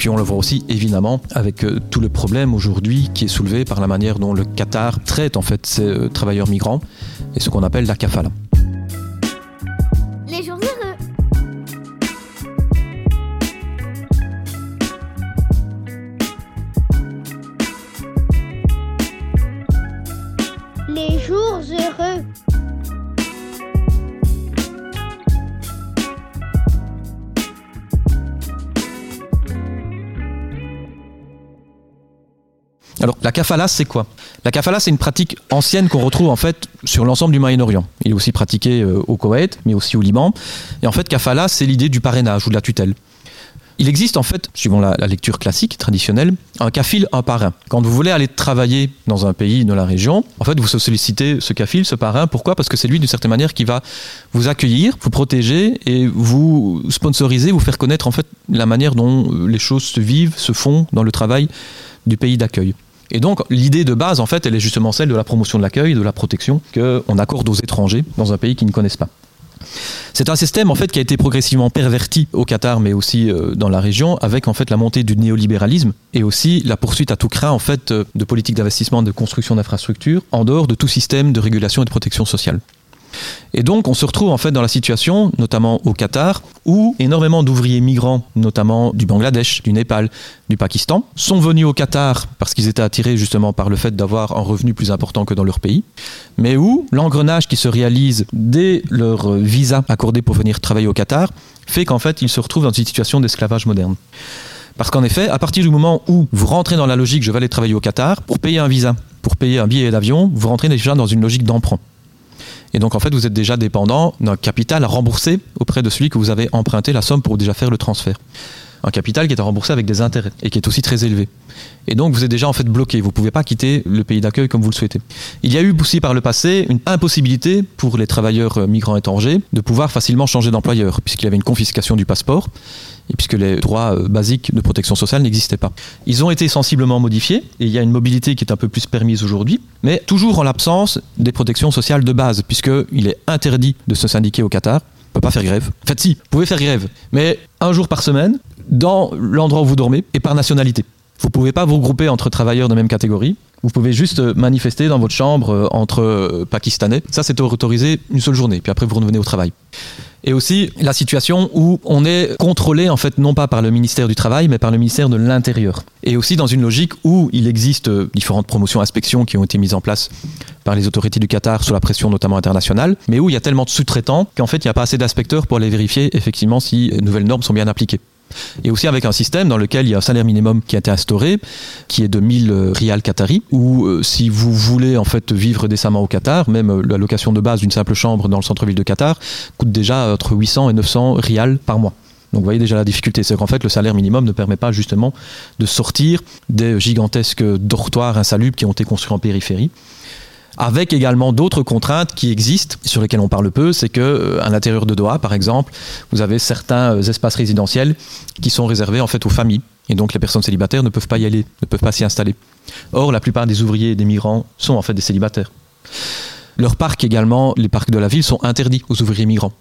Puis on le voit aussi évidemment avec euh, tout le problème aujourd'hui qui est soulevé par la manière dont le Qatar traite en fait ces euh, travailleurs migrants et ce qu'on appelle la kafala. Alors la kafala, c'est quoi? La kafala, c'est une pratique ancienne qu'on retrouve en fait sur l'ensemble du Moyen-Orient. Il est aussi pratiqué euh, au Koweït, mais aussi au Liban. Et en fait, kafala, c'est l'idée du parrainage ou de la tutelle. Il existe en fait, suivant la, la, lecture classique, traditionnelle, un kafil, un parrain. Quand vous voulez aller travailler dans un pays de la région, en fait, vous sollicitez ce kafil, ce parrain. Pourquoi? Parce que c'est lui, d'une certaine manière, qui va vous accueillir, vous protéger et vous sponsoriser, vous faire connaître en fait la manière dont les choses se vivent, se font dans le travail du pays d'accueil. Et donc, l'idée de base, en fait, elle est justement celle de la promotion de l'accueil, de la protection qu'on accorde aux étrangers dans un pays qu'ils ne connaissent pas. C'est un système en fait qui a été progressivement perverti au Qatar, mais aussi euh, dans la région, avec en fait la montée du néolibéralisme et aussi la poursuite à tout craint en fait euh, de politiques d'investissement, de construction d'infrastructures, en dehors de tout système de régulation et de protection sociale. Et donc, on se retrouve en fait dans la situation, notamment au Qatar, où énormément d'ouvriers migrants, notamment du Bangladesh, du Népal, du Pakistan, sont venus au Qatar parce qu'ils étaient attirés justement par le fait d'avoir un revenu plus important que dans leur pays, mais où l'engrenage qui se réalise dès leur visa accordé pour venir travailler au Qatar fait qu'en fait, ils se retrouvent dans une situation d'esclavage moderne. Parce qu'en effet, à partir du moment où vous rentrez dans la logique je vais aller travailler au Qatar, pour payer un visa, pour payer un billet d'avion, vous rentrez déjà dans une logique d'emprunt. Et donc en fait, vous êtes déjà dépendant d'un capital à rembourser auprès de celui que vous avez emprunté la somme pour déjà faire le transfert. Un capital qui est à rembourser avec des intérêts et qui est aussi très élevé. Et donc vous êtes déjà en fait bloqué, vous ne pouvez pas quitter le pays d'accueil comme vous le souhaitez. Il y a eu aussi par le passé une impossibilité pour les travailleurs migrants étrangers de pouvoir facilement changer d'employeur, puisqu'il y avait une confiscation du passeport et puisque les droits euh, basiques de protection sociale n'existaient pas. Ils ont été sensiblement modifiés et il y a une mobilité qui est un peu plus permise aujourd'hui, mais toujours en l'absence des protections sociales de base, puisqu'il est interdit de se syndiquer au Qatar. On peut pas faire grève. En fait, si, vous pouvez faire grève, mais un jour par semaine, dans l'endroit où vous dormez et par nationalité. Vous ne pouvez pas vous regrouper entre travailleurs de même catégorie. Vous pouvez juste manifester dans votre chambre euh, entre euh, Pakistanais. Ça, c'est autorisé une seule journée. Puis après, vous revenez au travail. Et aussi la situation où on est contrôlé, en fait, non pas par le ministère du Travail, mais par le ministère de l'Intérieur. Et aussi dans une logique où il existe euh, différentes promotions, inspections qui ont été mises en place les autorités du Qatar sous la pression notamment internationale, mais où il y a tellement de sous-traitants qu'en fait, il n'y a pas assez d'inspecteurs pour aller vérifier effectivement si les nouvelles normes sont bien appliquées. Et aussi avec un système dans lequel il y a un salaire minimum qui a été instauré, qui est de 1000 euh, rials qatari, où euh, si vous voulez en fait vivre décemment au Qatar, même euh, la location de base d'une simple chambre dans le centre-ville de Qatar coûte déjà entre 800 et 900 rials par mois. Donc vous voyez déjà la difficulté, c'est qu'en fait le salaire minimum ne permet pas justement de sortir des gigantesques dortoirs insalubres qui ont été construits en périphérie avec également d'autres contraintes qui existent, sur lesquelles on parle peu, c'est que euh, à l'intérieur de Doha, par exemple, vous avez certains euh, espaces résidentiels qui sont réservés en fait aux familles, et donc les personnes célibataires ne peuvent pas y aller, ne peuvent pas s'y installer. Or, la plupart des ouvriers et des migrants sont en fait des célibataires. Leurs parcs également, les parcs de la ville, sont interdits aux ouvriers migrants.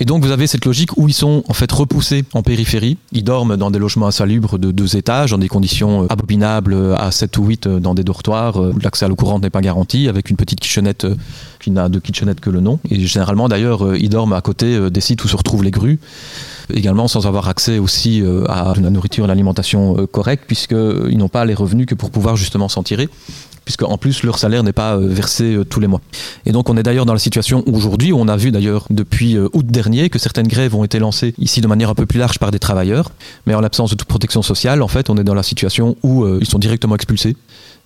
Et donc vous avez cette logique où ils sont en fait repoussés en périphérie. Ils dorment dans des logements insalubres de deux étages, dans des conditions euh, abominables euh, à 7 ou 8 euh, dans des dortoirs où l'accès à l'eau courante n'est pas garanti, avec une petite kitchenette qui n'a de kitchenette que le nom. Et généralement d'ailleurs, ils dorment à côté des sites où se retrouvent les grues également sans avoir accès aussi à la nourriture et l'alimentation correcte, puisqu'ils n'ont pas les revenus que pour pouvoir justement s'en tirer puisque en plus leur salaire n'est pas euh, versé euh, tous les mois. Et donc on est d'ailleurs dans la situation aujourd'hui, où on a vu d'ailleurs depuis euh, août dernier que certaines grèves ont été lancées ici de manière un peu plus large par des travailleurs, mais en l'absence de toute protection sociale, en fait on est dans la situation où ils sont directement expulsés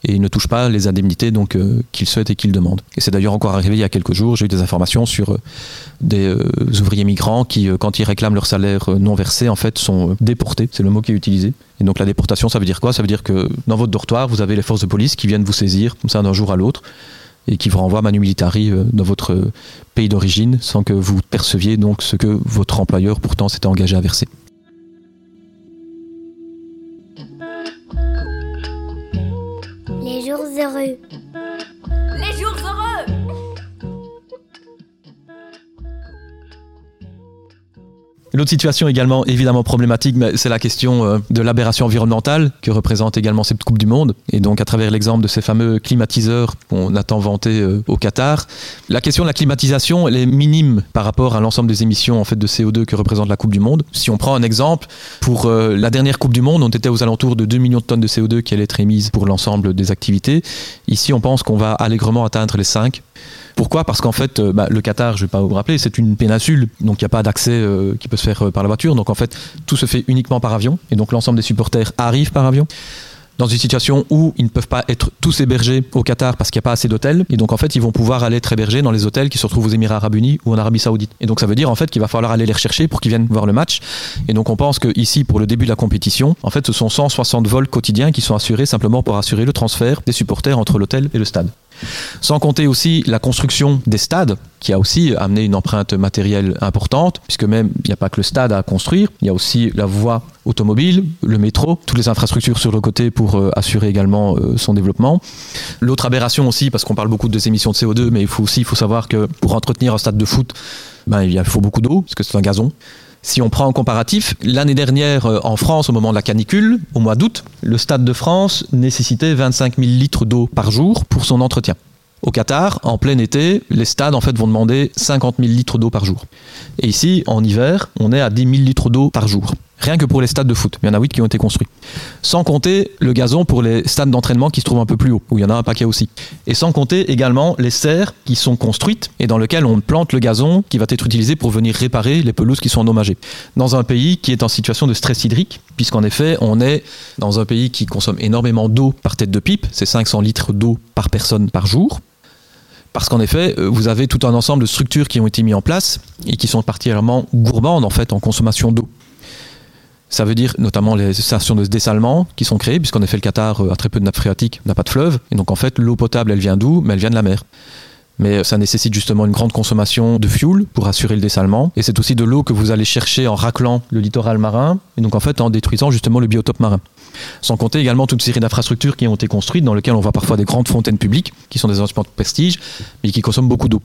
et ils ne touchent pas les indemnités donc euh, qu'ils souhaitent et qu'ils demandent. Et c'est d'ailleurs encore arrivé il y a quelques jours, j'ai eu des informations sur euh, des euh, ouvriers migrants qui, quand ils réclament leur salaire non versé, en fait, sont déportés. C'est le mot qui est utilisé. Et donc la déportation, ça veut dire quoi? Ça veut dire que dans votre dortoir, vous avez les forces de police qui viennent vous saisir comme ça d'un jour à l'autre et qui vous renvoient manu militari dans votre pays d'origine sans que vous perceviez donc ce que votre employeur pourtant s'était engagé à verser. Heureux. Les L'autre situation également évidemment problématique, c'est la question euh, de l'aberration environnementale que représente également cette Coupe du Monde. Et donc à travers l'exemple de ces fameux climatiseurs qu'on a tant vantés euh, au Qatar, la question de la climatisation, elle est minime par rapport à l'ensemble des émissions de CO2 que représente la Coupe du Monde. Si on prend un exemple, pour euh, la dernière Coupe du Monde, on était aux alentours de 2 millions de tonnes de CO2 qui allaient être émises pour l'ensemble des activités. Ici, on pense qu'on va allègrement atteindre les 5. Pourquoi? Parce qu'en fait, euh, bah, le Qatar, je ne vais pas vous rappeler, c'est une péninsule, donc il n'y a pas d'accès euh, qui peut se faire euh, par la voiture. Donc en fait, tout se fait uniquement par avion, et donc l'ensemble des supporters arrivent par avion dans une situation où ils ne peuvent pas être tous hébergés au Qatar parce qu'il n'y a pas assez d'hôtels. Et donc, en fait, ils vont pouvoir aller être hébergés dans les hôtels qui se retrouvent aux Émirats Arabes Unis ou en Arabie Saoudite. Et donc, ça veut dire, en fait, qu'il va falloir aller les rechercher pour qu'ils viennent voir le match. Et donc, on pense que ici, pour le début de la compétition, en fait, ce sont 160 vols quotidiens qui sont assurés simplement pour assurer le transfert des supporters entre l'hôtel et le stade. Sans compter aussi la construction des stades, qui a aussi amené une empreinte matérielle importante, puisque même il n'y a pas que le stade à construire, il y a aussi la voie automobile, le métro, toutes les infrastructures sur le côté pour euh, assurer également euh, son développement. L'autre aberration aussi, parce qu'on parle beaucoup de émissions de CO2, mais il faut aussi il faut savoir que pour entretenir un stade de foot, ben, il faut beaucoup d'eau, parce que c'est un gazon. Si on prend en comparatif, l'année dernière euh, en France, au moment de la canicule, au mois d'août, le Stade de France nécessitait 25 000 litres d'eau par jour pour son entretien. Au Qatar, en plein été, les stades en fait vont demander 50 000 litres d'eau par jour. Et ici, en hiver, on est à 10 000 litres d'eau par jour. Rien que pour les stades de foot. Il y en a 8 qui ont été construits. Sans compter le gazon pour les stades d'entraînement qui se trouvent un peu plus haut, où il y en a un paquet aussi. Et sans compter également les serres qui sont construites et dans lesquelles on plante le gazon qui va être utilisé pour venir réparer les pelouses qui sont endommagées. Dans un pays qui est en situation de stress hydrique, puisqu'en effet, on est dans un pays qui consomme énormément d'eau par tête de pipe, c'est 500 litres d'eau par personne par jour. Parce qu'en effet, euh, vous avez tout un ensemble de structures qui ont été mises en place et qui sont particulièrement gourmandes en fait en consommation d'eau. Ça veut dire notamment les stations de dessalement qui sont créées, puisqu'en effet le Qatar euh, a très peu de nappes phréatiques, n'a pas de fleuve, et donc en fait l'eau potable elle vient d'où? Mais elle vient de la mer. Mais ça nécessite justement une grande consommation de fuel pour assurer le dessalement. Et c'est aussi de l'eau que vous allez chercher en raclant le littoral marin, et donc en fait en détruisant justement le biotope marin. Sans compter également toute une série d'infrastructures qui ont été construites, dans lesquelles on voit parfois des grandes fontaines publiques, qui sont des instruments de prestige, mais qui consomment beaucoup d'eau.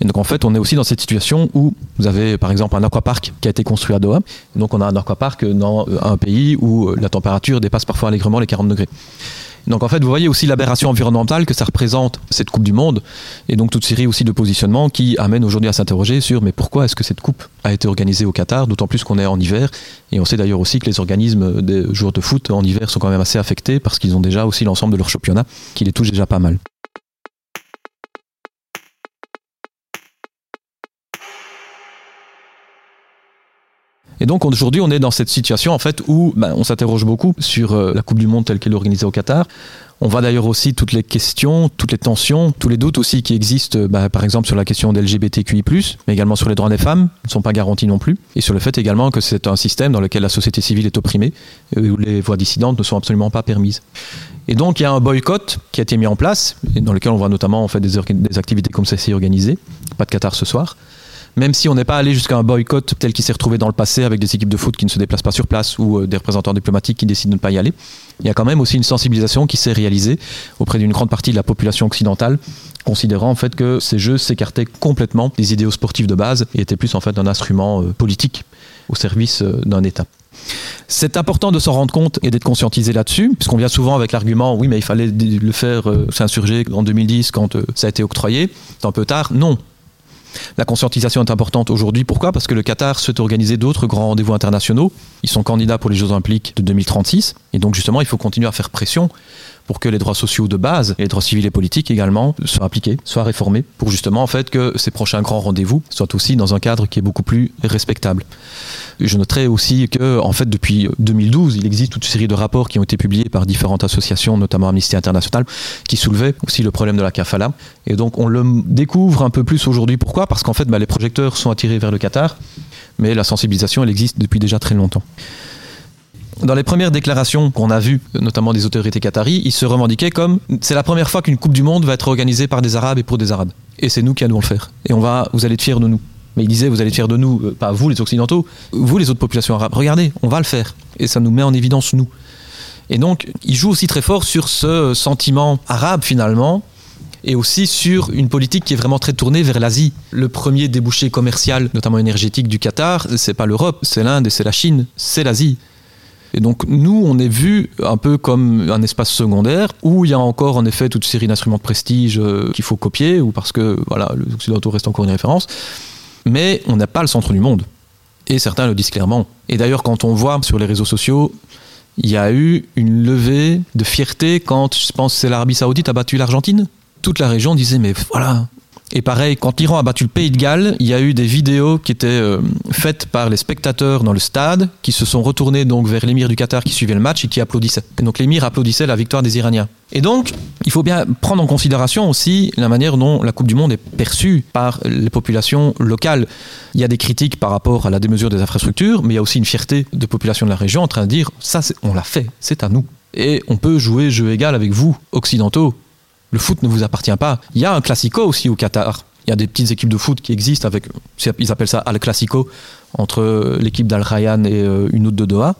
Et donc en fait, on est aussi dans cette situation où vous avez par exemple un aquapark qui a été construit à Doha. Donc on a un aquapark dans euh, un pays où euh, la température dépasse parfois allègrement les 40 degrés. Donc en fait, vous voyez aussi l'aberration environnementale que ça représente cette Coupe du Monde, et donc toute série aussi de positionnements qui amènent aujourd'hui à s'interroger sur mais pourquoi est-ce que cette Coupe a été organisée au Qatar, d'autant plus qu'on est en hiver, et on sait d'ailleurs aussi que les organismes des joueurs de foot en hiver sont quand même assez affectés parce qu'ils ont déjà aussi l'ensemble de leur championnat qui les touche déjà pas mal. Et donc aujourd'hui, on est dans cette situation en fait où ben, on s'interroge beaucoup sur euh, la Coupe du Monde telle qu'elle est organisée au Qatar. On voit d'ailleurs aussi toutes les questions, toutes les tensions, tous les doutes aussi qui existent, euh, ben, par exemple sur la question des LGBTQI+, mais également sur les droits des femmes, ne sont pas garantis non plus, et sur le fait également que c'est un système dans lequel la société civile est opprimée, et où les voix dissidentes ne sont absolument pas permises. Et donc il y a un boycott qui a été mis en place, et dans lequel on voit notamment en fait, des, des activités comme celle-ci organisées, pas de Qatar ce soir, même si on n'est pas allé jusqu'à un boycott tel qu'il s'est retrouvé dans le passé avec des équipes de foot qui ne se déplacent pas sur place ou euh, des représentants diplomatiques qui décident de ne pas y aller, il y a quand même aussi une sensibilisation qui s'est réalisée auprès d'une grande partie de la population occidentale, considérant en fait que ces jeux s'écartaient complètement des idéaux sportifs de base et étaient plus en fait un instrument euh, politique au service euh, d'un État. C'est important de s'en rendre compte et d'être conscientisé là-dessus, puisqu'on vient souvent avec l'argument oui, mais il fallait le faire s'insurger en 2010 quand ça a été octroyé. C'est un peu tard. Non, la conscientisation est importante aujourd'hui. Pourquoi? Parce que le Qatar souhaite organiser d'autres grands rendez-vous internationaux. Ils sont candidats pour les Jeux Olympiques de 2036. Et donc, justement, il faut continuer à faire pression pour que les droits sociaux de base et les droits civils et politiques également soient appliqués, soient réformés, pour justement en fait que ces prochains grands rendez-vous soient aussi dans un cadre qui est beaucoup plus respectable. Je noterai aussi que en fait depuis 2012, il existe toute une série de rapports qui ont été publiés par différentes associations, notamment Amnesty International, qui soulevaient aussi le problème de la kafala. Et donc on le découvre un peu plus aujourd'hui. Pourquoi? Parce qu'en fait, bah, les projecteurs sont attirés vers le Qatar, mais la sensibilisation, elle existe depuis déjà très longtemps. Dans les premières déclarations qu'on a vues, notamment des autorités qataries, ils se revendiquaient comme c'est la première fois qu'une Coupe du Monde va être organisée par des Arabes et pour des Arabes. Et c'est nous qui allons le faire. Et on va, vous allez être fiers de nous. Mais ils disaient, vous allez être fiers de nous, euh, pas vous les Occidentaux, vous les autres populations arabes. Regardez, on va le faire. Et ça nous met en évidence nous. Et donc, ils jouent aussi très fort sur ce sentiment arabe finalement, et aussi sur une politique qui est vraiment très tournée vers l'Asie. Le premier débouché commercial, notamment énergétique du Qatar, c'est pas l'Europe, c'est l'Inde et c'est la Chine, c'est l'Asie. Et donc nous, on est vu un peu comme un espace secondaire où il y a encore en effet toute série d'instruments de prestige euh, qu'il faut copier ou parce que voilà, les Occidentaux restent encore une référence. Mais on n'a pas le centre du monde. Et certains le disent clairement. Et d'ailleurs, quand on voit sur les réseaux sociaux, il y a eu une levée de fierté quand, je pense, c'est l'Arabie Saoudite a battu l'Argentine. Toute la région disait mais voilà, et pareil, quand l'Iran a battu le Pays de Galles, il y a eu des vidéos qui étaient euh, faites par les spectateurs dans le stade, qui se sont retournés donc vers l'émir du Qatar qui suivait le match et qui applaudissait. Et donc l'émir applaudissait la victoire des Iraniens. Et donc, il faut bien prendre en considération aussi la manière dont la Coupe du Monde est perçue par les populations locales. Il y a des critiques par rapport à la démesure des infrastructures, mais il y a aussi une fierté de population de la région en train de dire ça, on l'a fait, c'est à nous. Et on peut jouer jeu égal avec vous, occidentaux, le foot ne vous appartient pas. Il y a un classico aussi au Qatar. Il y a des petites équipes de foot qui existent avec, ils appellent ça Al Classico, entre l'équipe d'Al Rayyan et euh, une autre de Doha.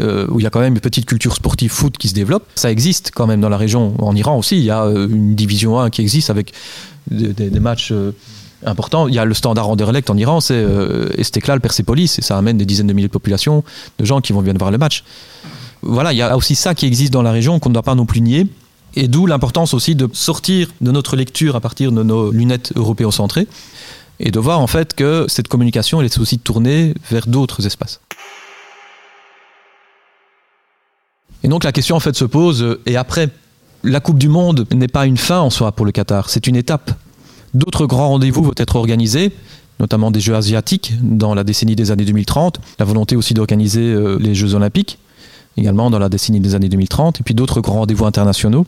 Euh, où il y a quand même une petite culture sportive foot qui se développe. Ça existe quand même dans la région. En Iran aussi, il y a euh, une division 1 qui existe avec des, matchs importants. Il y a le standard Anderlecht en Iran, c'est Estekla, le Persepolis, et ça amène des dizaines de milliers de populations de gens qui vont venir voir le match. Voilà, il y a aussi ça qui existe dans la région qu'on ne doit pas non plus nier. Et d'où l'importance aussi de sortir de notre lecture à partir de nos lunettes européocentrées et de voir en fait que cette communication elle est aussi tournée vers d'autres espaces. Et donc la question en fait se pose, euh, et après, la Coupe du Monde n'est pas une fin en soi pour le Qatar, c'est une étape. D'autres grands rendez-vous vont être organisés, notamment des Jeux asiatiques dans la décennie des années 2030, la volonté aussi d'organiser euh, les Jeux olympiques également dans la décennie des années 2030, et puis d'autres grands rendez-vous internationaux.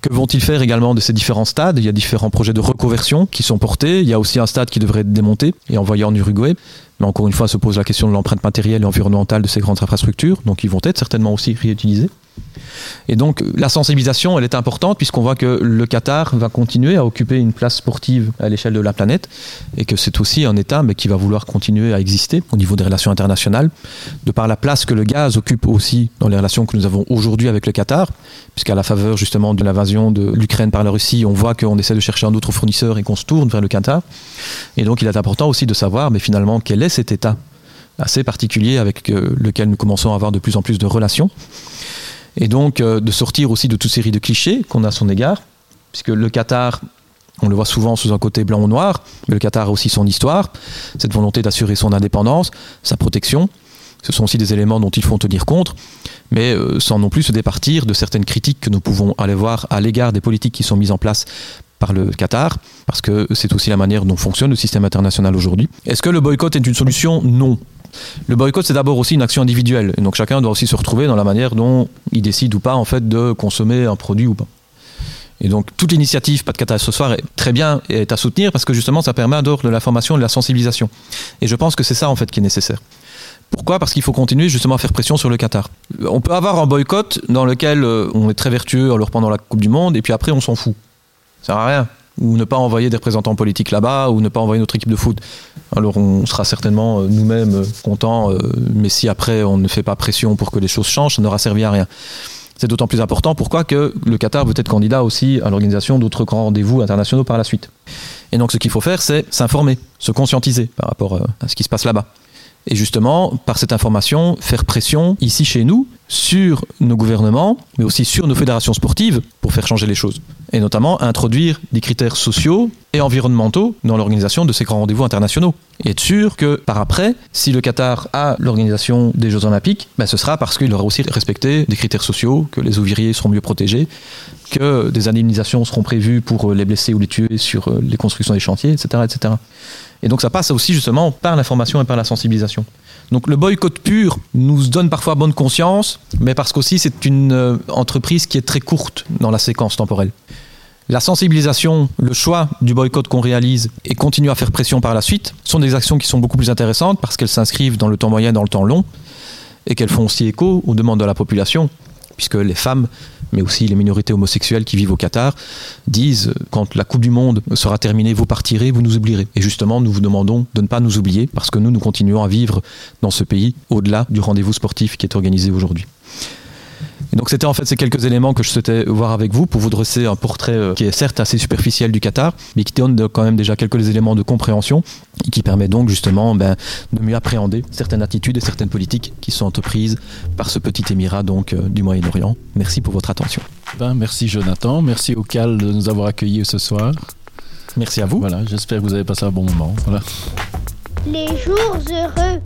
Que vont-ils faire également de ces différents stades? Il y a différents projets de reconversion qui sont portés. Il y a aussi un stade qui devrait être démonté et envoyé en Uruguay. Mais encore une fois, se pose la question de l'empreinte matérielle et environnementale de ces grandes infrastructures. Donc ils vont être certainement aussi réutilisés. Et donc la sensibilisation, elle est importante puisqu'on voit que le Qatar va continuer à occuper une place sportive à l'échelle de la planète et que c'est aussi un État mais qui va vouloir continuer à exister au niveau des relations internationales, de par la place que le gaz occupe aussi dans les relations que nous avons aujourd'hui avec le Qatar, puisqu'à la faveur justement de l'invasion de l'Ukraine par la Russie, on voit qu'on essaie de chercher un autre fournisseur et qu'on se tourne vers le Qatar. Et donc il est important aussi de savoir mais finalement quel est cet État assez particulier avec euh, lequel nous commençons à avoir de plus en plus de relations et donc euh, de sortir aussi de toute série de clichés qu'on a à son égard, puisque le Qatar, on le voit souvent sous un côté blanc ou noir, mais le Qatar a aussi son histoire, cette volonté d'assurer son indépendance, sa protection. Ce sont aussi des éléments dont il faut tenir compte, mais euh, sans non plus se départir de certaines critiques que nous pouvons aller voir à l'égard des politiques qui sont mises en place par le Qatar, parce que c'est aussi la manière dont fonctionne le système international aujourd'hui. Est-ce que le boycott est une solution? Non. Le boycott, c'est d'abord aussi une action individuelle. Donc chacun doit aussi se retrouver dans la manière dont il décide ou pas en fait de consommer un produit ou pas. Et donc toute l'initiative Pas de cata ce soir est très bien et est à soutenir parce que justement ça permet d'ordre de la formation et de la sensibilisation. Et je pense que c'est ça en fait qui est nécessaire. Pourquoi? Parce qu'il faut continuer justement à faire pression sur le Qatar. On peut avoir un boycott dans lequel euh, on est très vertueux en leur pendant la Coupe du Monde et puis après on s'en fout. Ça sert à rien. Ou ne pas envoyer des représentants politiques là-bas, ou ne pas envoyer notre équipe de foot. Alors on sera certainement euh, nous-mêmes euh, contents, mais si après on ne fait pas pression pour que les choses changent, ça n'aura servi à rien. C'est d'autant plus important pourquoi que le Qatar veut être candidat aussi à l'organisation d'autres grands rendez-vous internationaux par la suite. Et donc ce qu'il faut faire, c'est s'informer, se conscientiser par rapport à ce qui se passe là-bas. Et justement, par cette information, faire pression ici chez nous sur nos gouvernements, mais aussi sur nos fédérations sportives pour faire changer les choses. Et notamment introduire des critères sociaux et environnementaux dans l'organisation de ces grands rendez-vous internationaux. Et être sûr que par après, si le Qatar a l'organisation des Jeux Olympiques, ben ce sera parce qu'il aura aussi respecté des critères sociaux, que les ouvriers seront mieux protégés, que des indemnisations seront prévues pour les blessés ou les tués sur les constructions des chantiers, etc. etc. Et donc ça passe aussi justement par l'information et par la sensibilisation. Donc le boycott pur nous donne parfois bonne conscience, mais parce qu'aussi c'est une euh, entreprise qui est très courte dans la séquence temporelle. La sensibilisation, le choix du boycott qu'on réalise et continuer à faire pression par la suite sont des actions qui sont beaucoup plus intéressantes parce qu'elles s'inscrivent dans le temps moyen, dans le temps long, et qu'elles font aussi écho aux demandes de la population, puisque les femmes mais aussi les minorités homosexuelles qui vivent au Qatar, disent quand la Coupe du Monde sera terminée, vous partirez, vous nous oublierez. Et justement, nous vous demandons de ne pas nous oublier parce que nous, nous continuons à vivre dans ce pays au-delà du rendez-vous sportif qui est organisé aujourd'hui donc c'était en fait ces quelques éléments que je souhaitais voir avec vous pour vous dresser un portrait euh, qui est certes assez superficiel du Qatar, mais qui donne quand même déjà quelques éléments de compréhension et qui permet donc justement ben, de mieux appréhender certaines attitudes et certaines politiques qui sont entreprises par ce petit émirat donc euh, du Moyen-Orient. Merci pour votre attention. Ben, merci Jonathan, merci au CAL de nous avoir accueillis ce soir. Merci à vous. Voilà, j'espère que vous avez passé un bon moment. Voilà. Les jours heureux.